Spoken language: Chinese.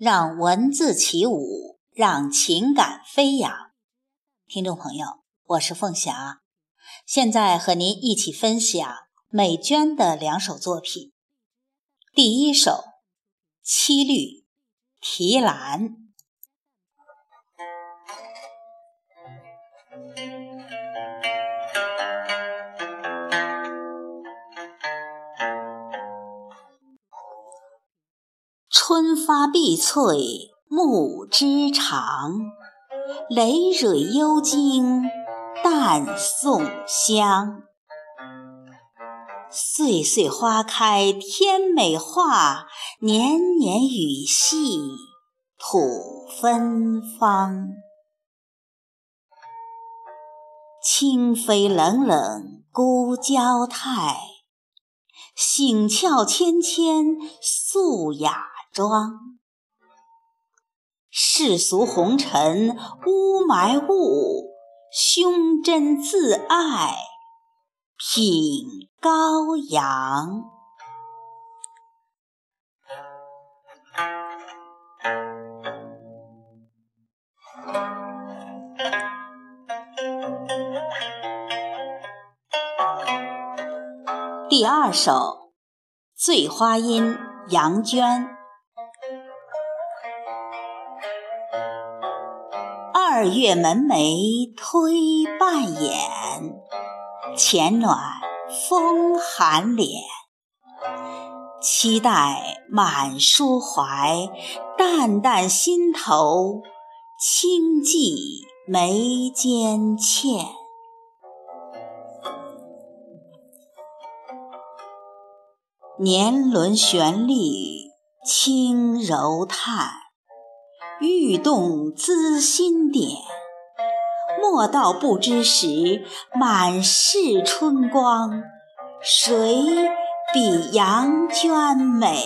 让文字起舞，让情感飞扬。听众朋友，我是凤霞，现在和您一起分享美娟的两首作品。第一首《七律·题兰》。春发碧翠木枝长，累蕊幽茎淡送香。岁岁花开天美画，年年雨细土芬芳。清妃冷冷孤娇态，醒俏芊芊素雅。妆，世俗红尘污埋物，胸针自爱品高扬。第二首《醉花阴》，杨娟。二月门楣推半掩，前暖风寒脸。期待满抒怀，淡淡心头，轻寄眉间欠。年轮旋律，轻柔叹。欲动滋心点，莫道不知时，满是春光，谁比杨娟美？